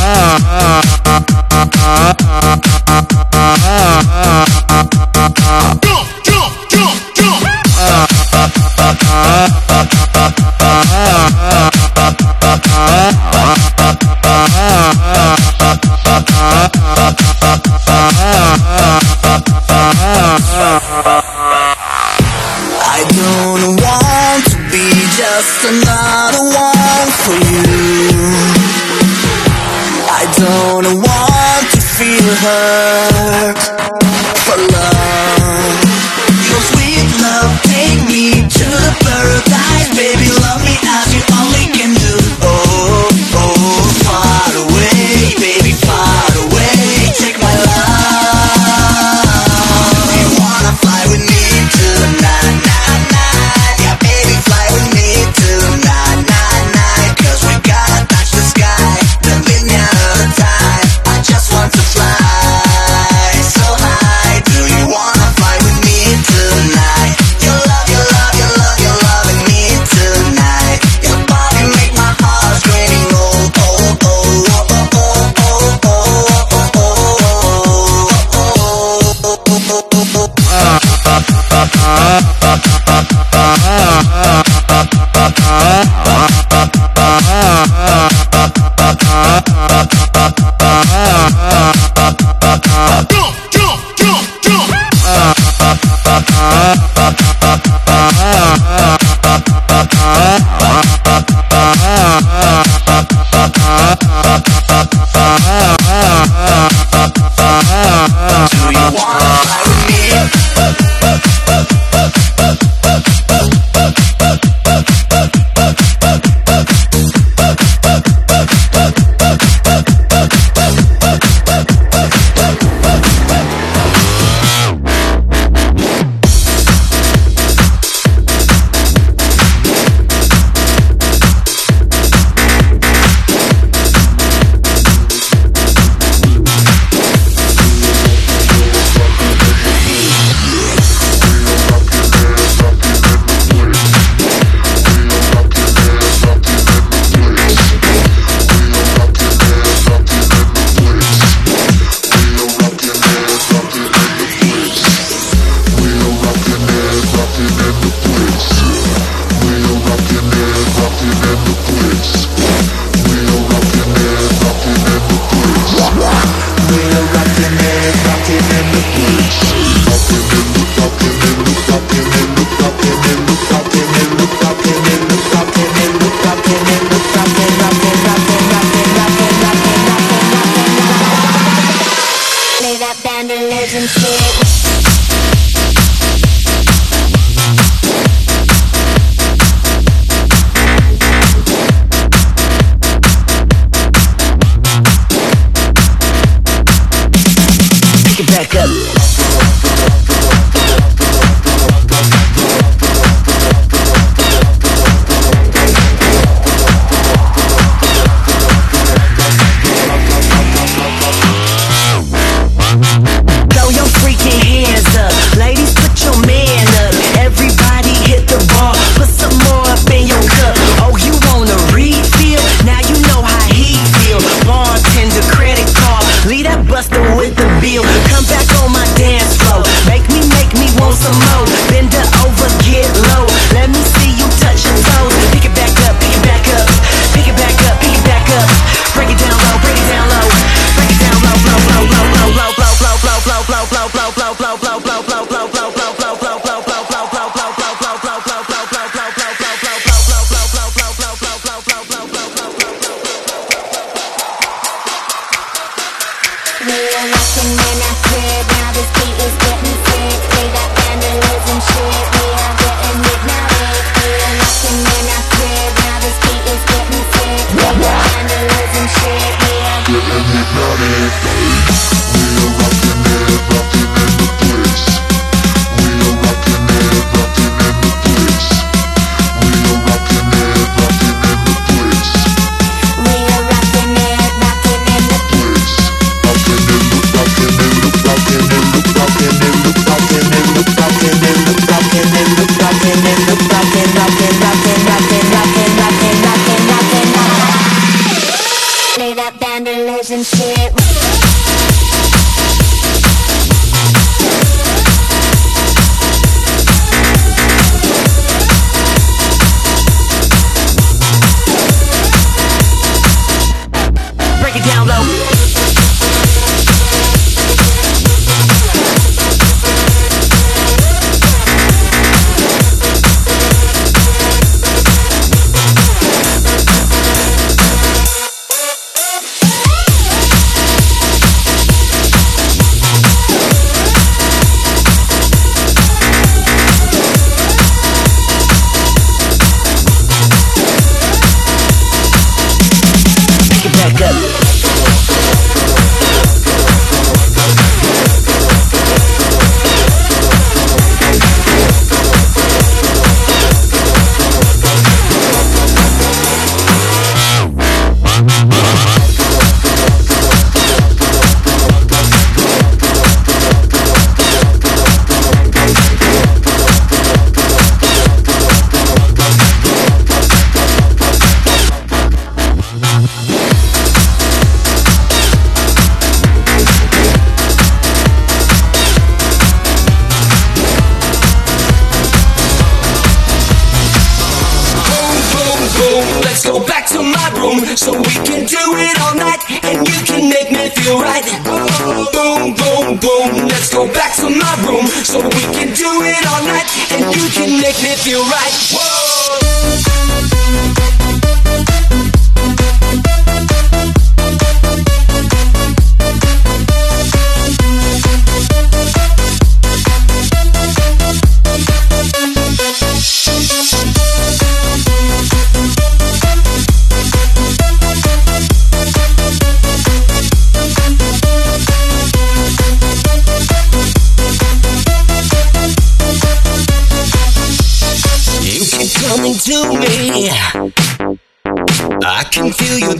Ah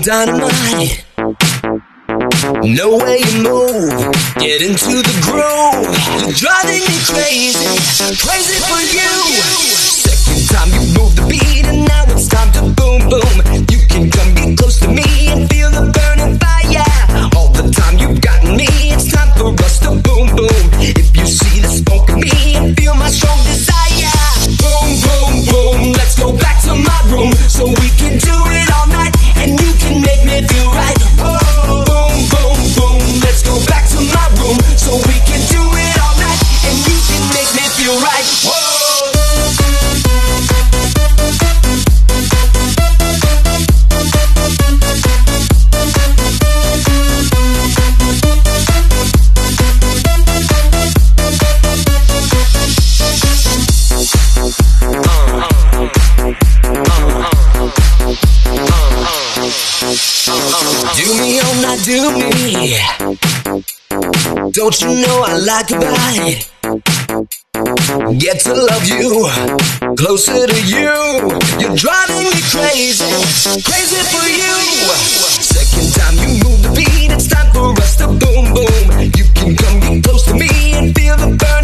dynamite. No way you move, get into the groove. You're driving me crazy, crazy for you. Second time you move the beat, and now it's time to boom boom. You can come be close to me and feel the burning fire. All the time you've gotten me, it's time for us to boom boom. If you see the smoke in me and feel my strong desire, feel right. Don't you know I like about it? Get to love you, closer to you. You're driving me crazy, crazy for you. Second time you move the beat, it's time for us to boom boom. You can come get close to me and feel the burning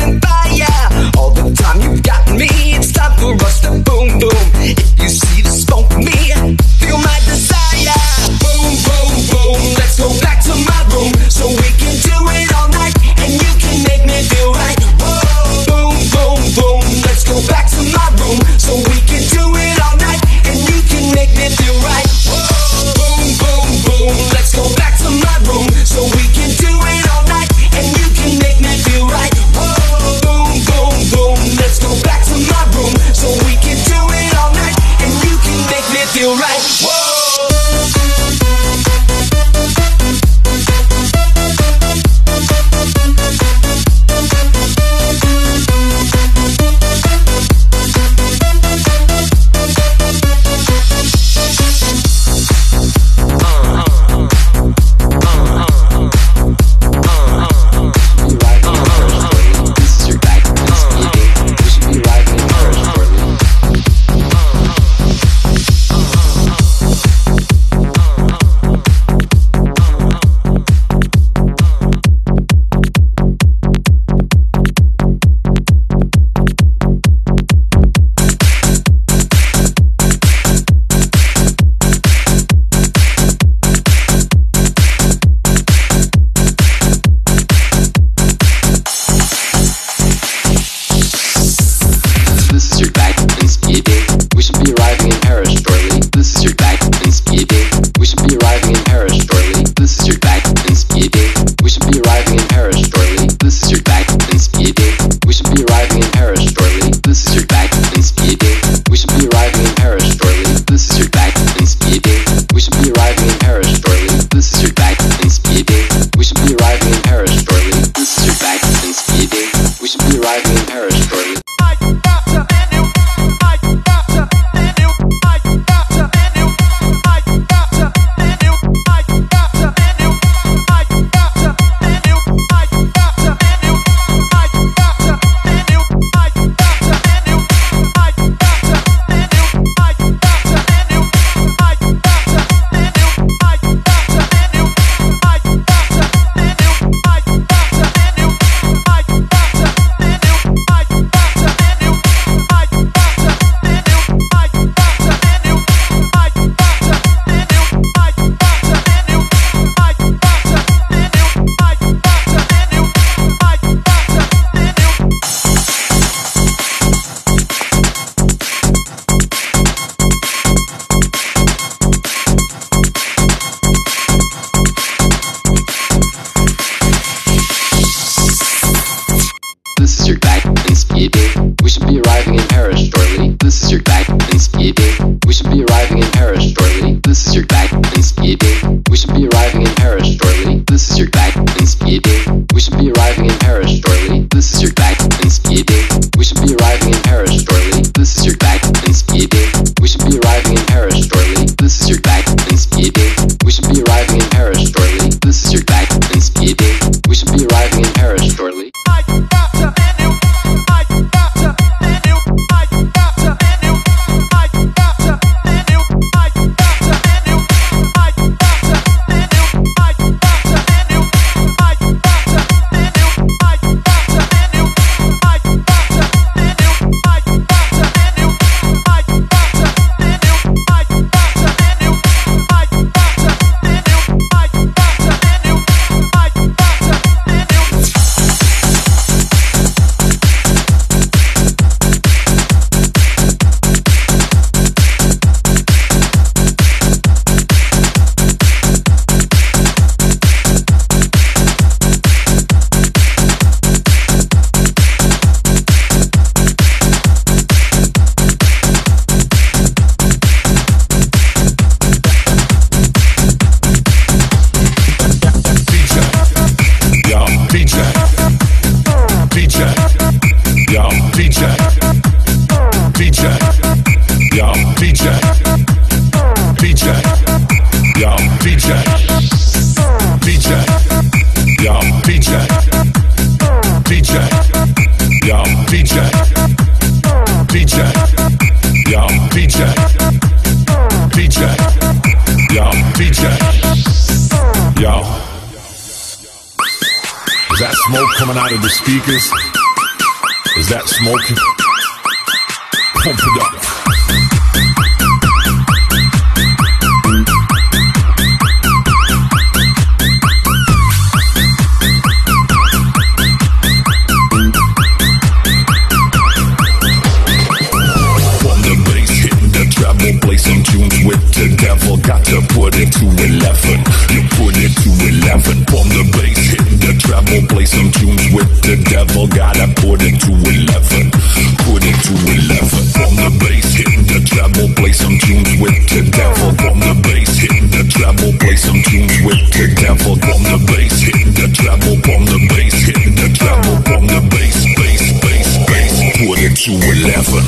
Is that smoke coming out of the speakers? Is that smoke? Pump it up. The tunes with the devil. Got to put it to 11 to 11. Bomb the bass, hit the treble, play some tunes with the devil. Gotta put it to 11. Put it to 11. Bomb the bass, hit the treble, play some tunes with the devil. from the bass, hit the treble, play some tunes with the devil. from the bass, hit the treble, from the base hit the treble, the bass, bass, bass, bass. Put it to 11.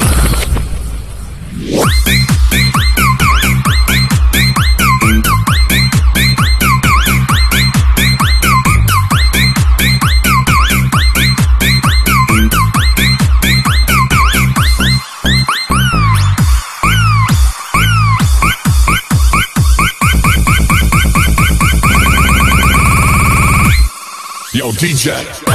DJ.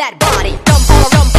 that body.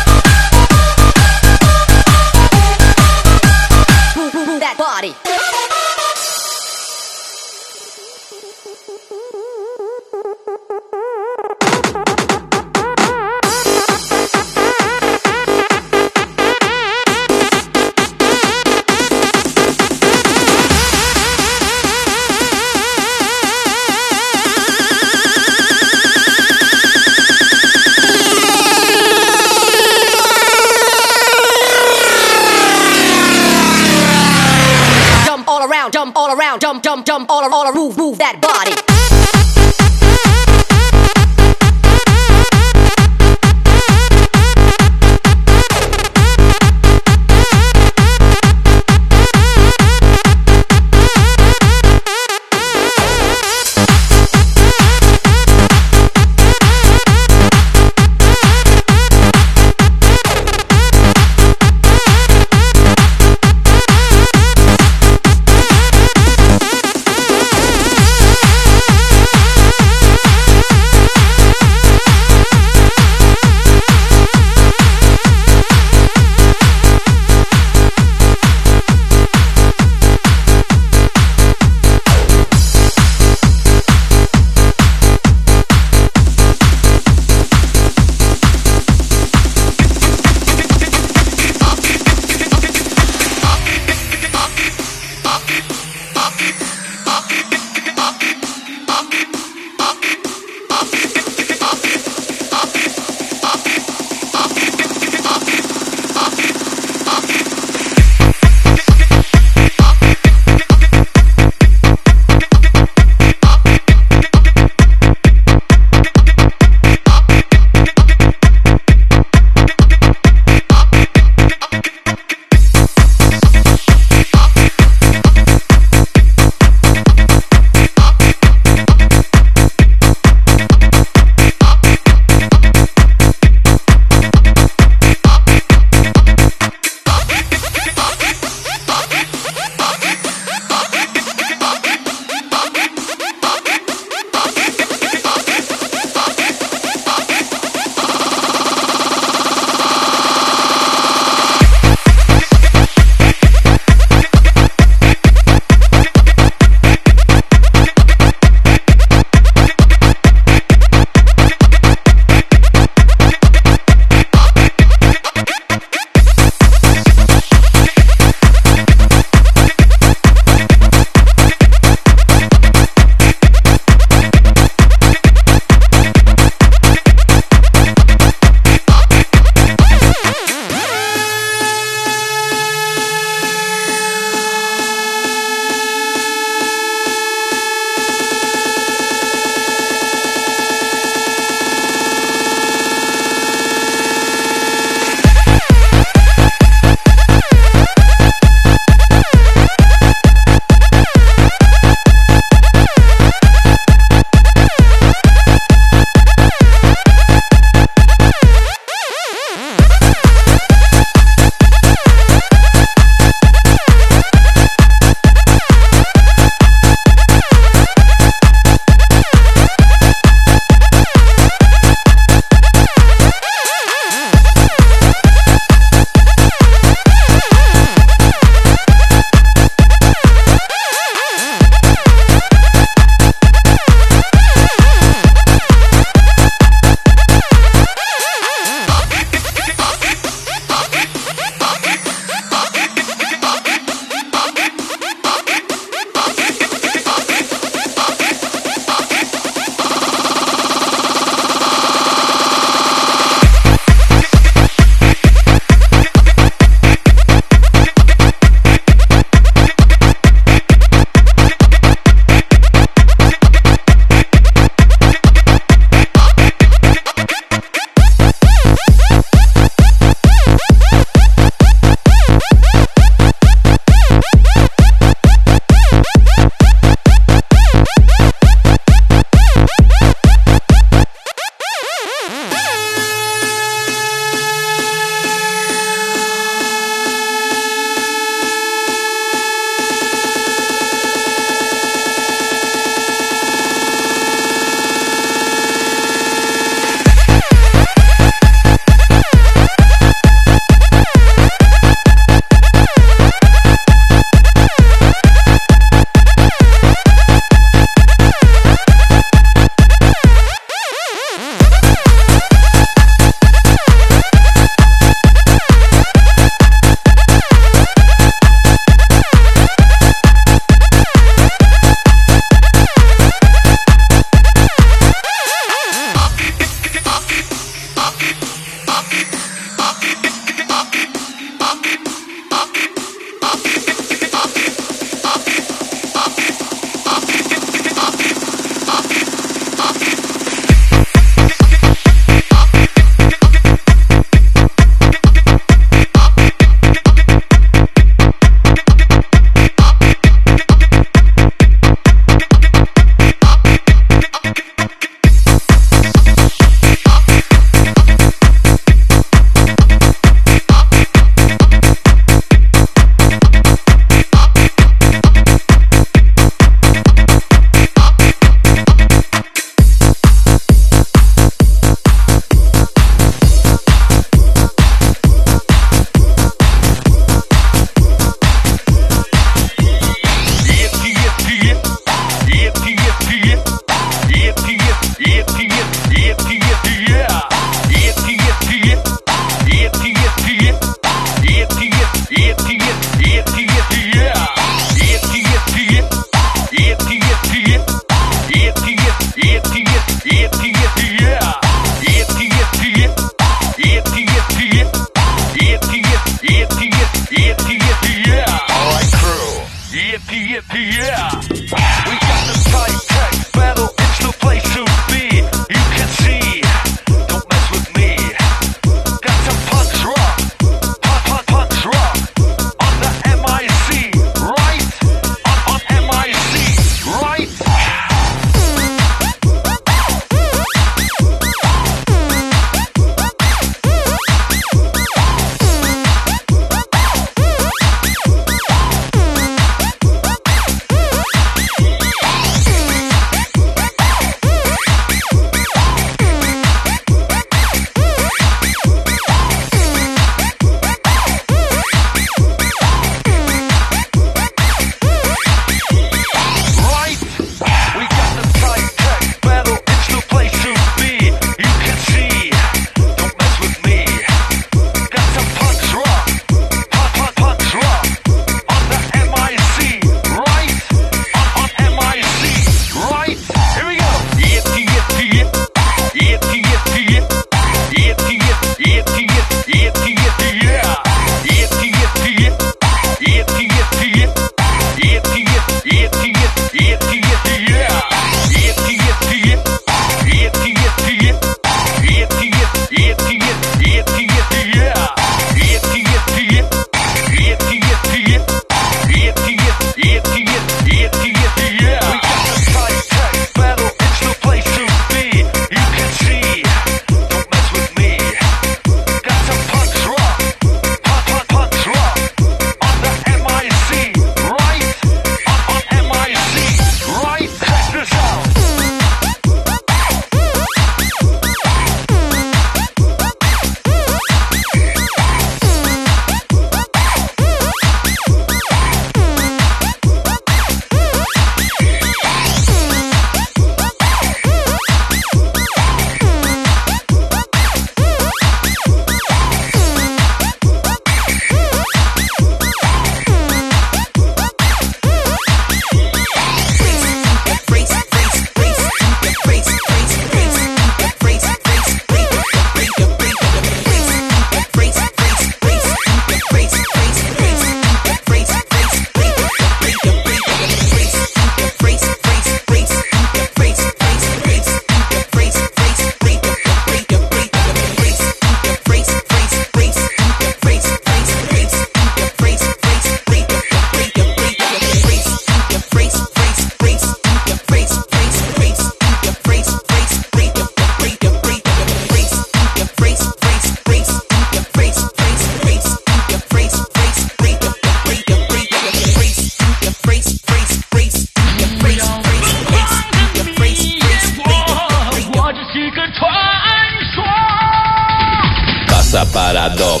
usa para dop,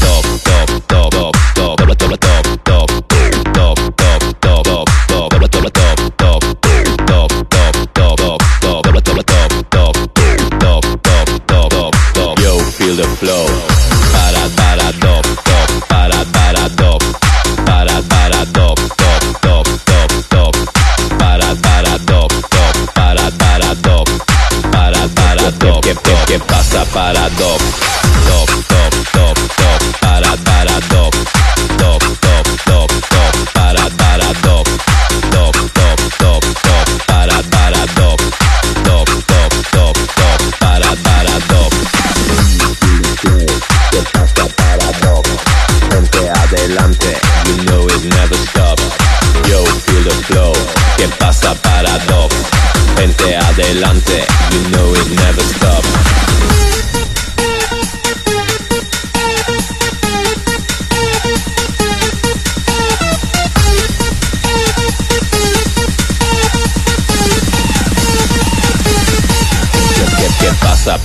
dop, dop, dop, dop, dop, dop, dop, dop, dop, dop, dop, dop, dop, dop, dop, feel the flow. Para para dop dop, para para dop, para para dop dop dop dop dop, para para dop dop, para para dop, para para dop. ¿Qué, qué, qué pasa para dop?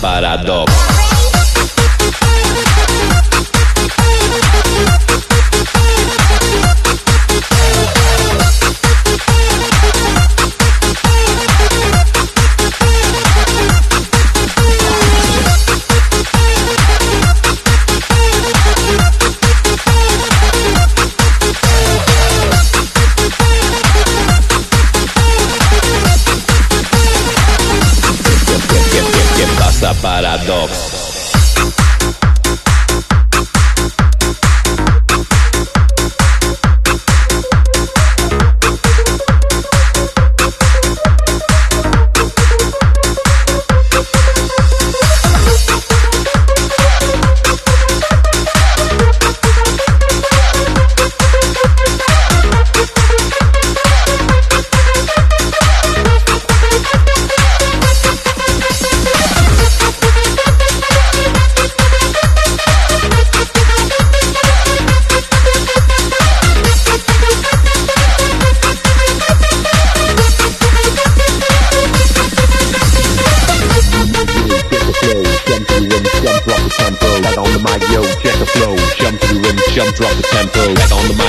Paradox.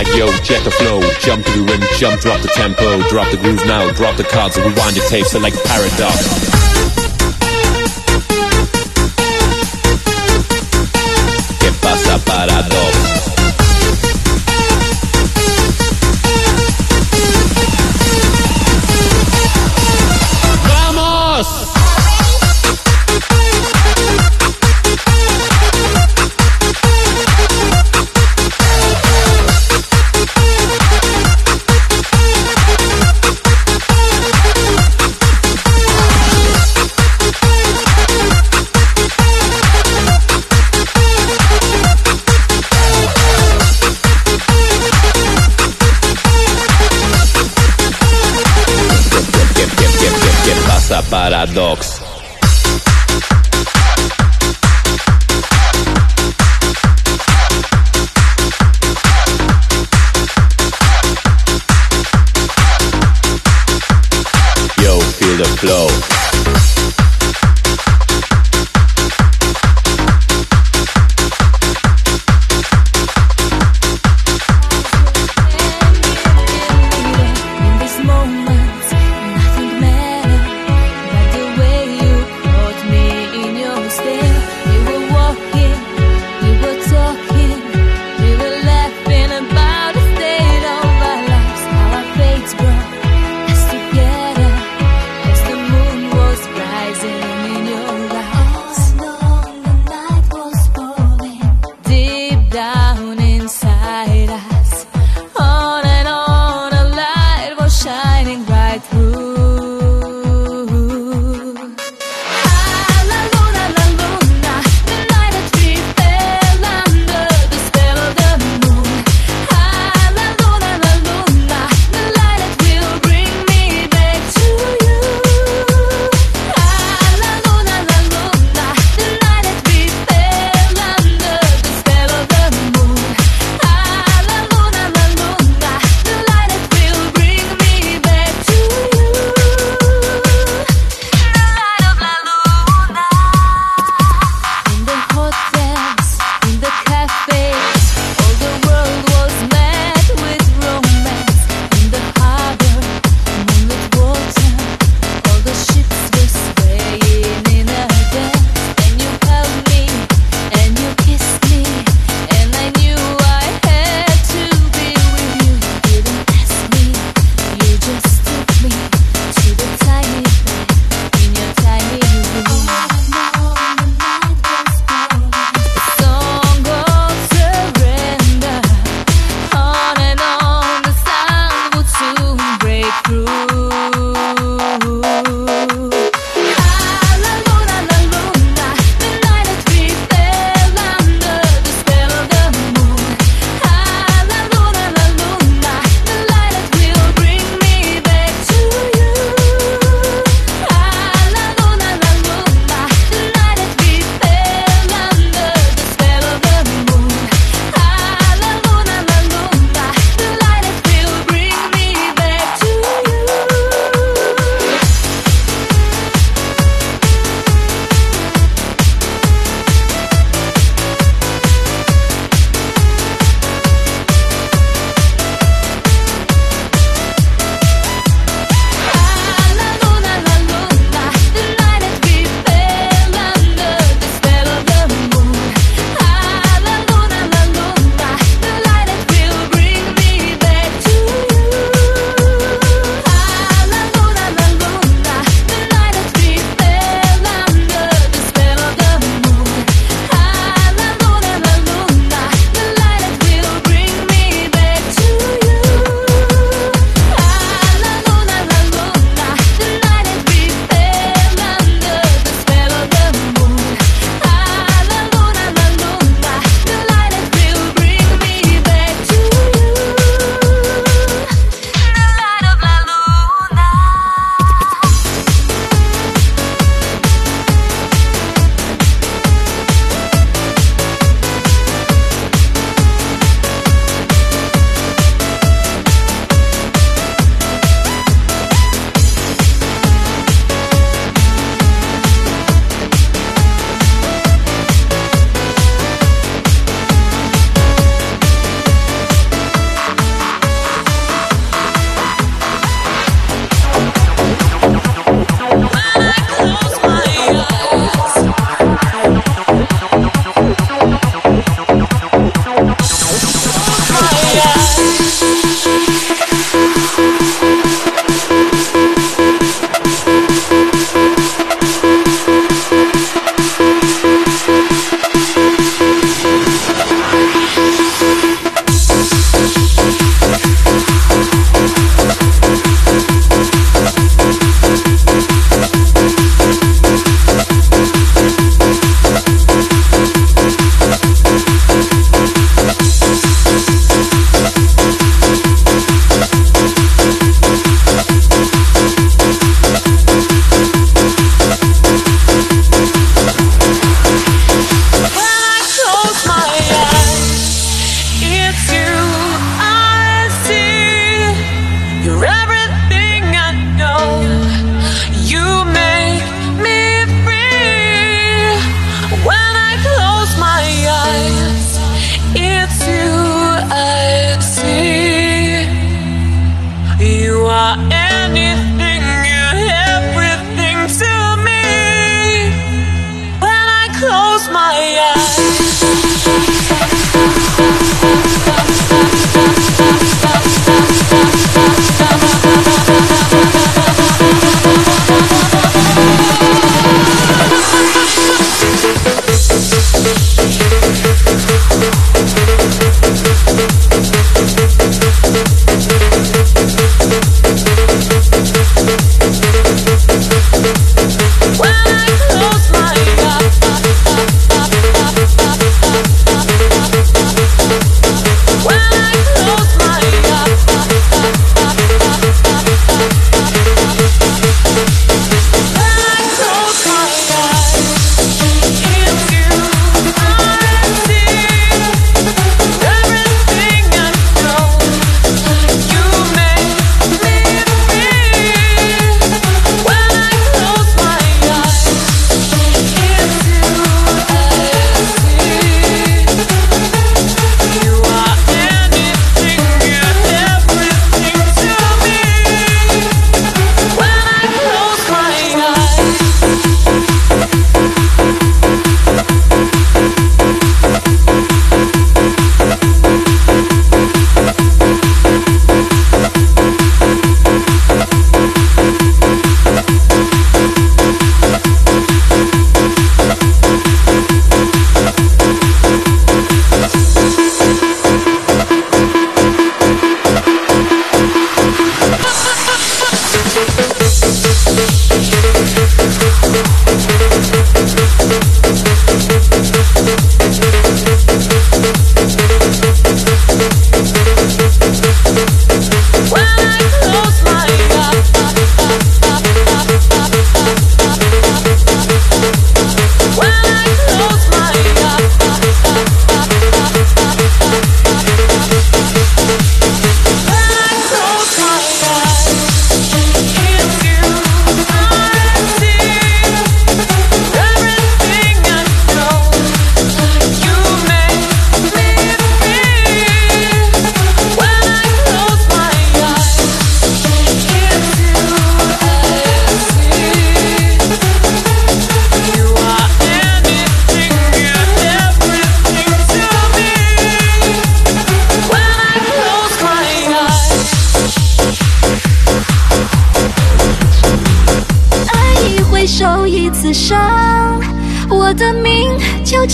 Mic, yo, check the flow, jump to the rim, jump, drop the tempo. Drop the groove now, drop the cards, rewind the tape, select paradox.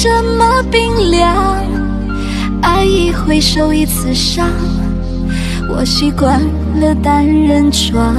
怎么冰凉。爱一回首，一次伤。我习惯了单人床。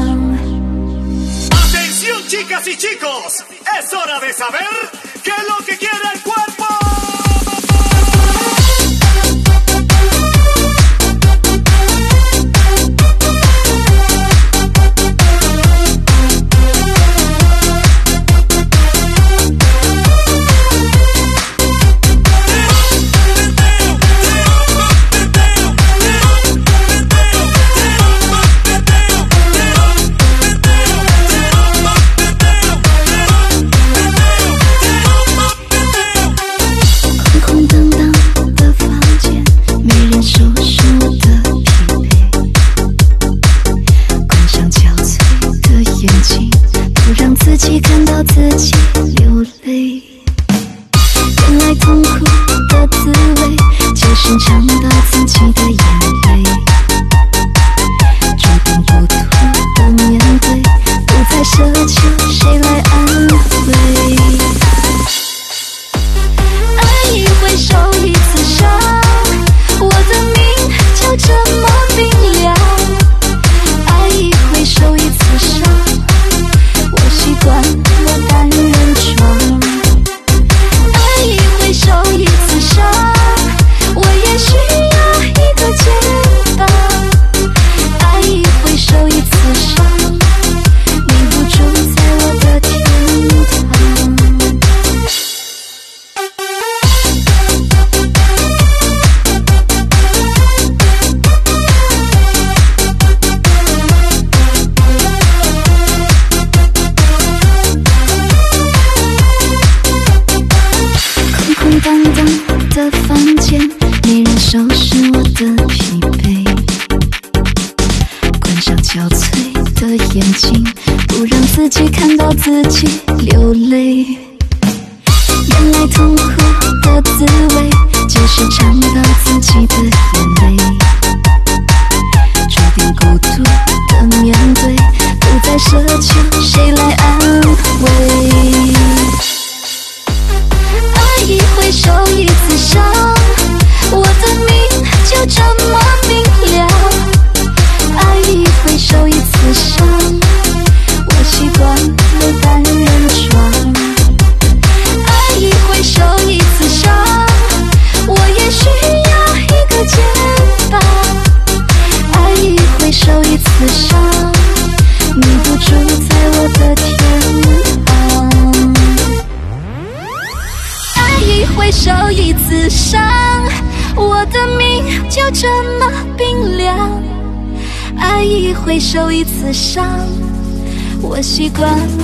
习惯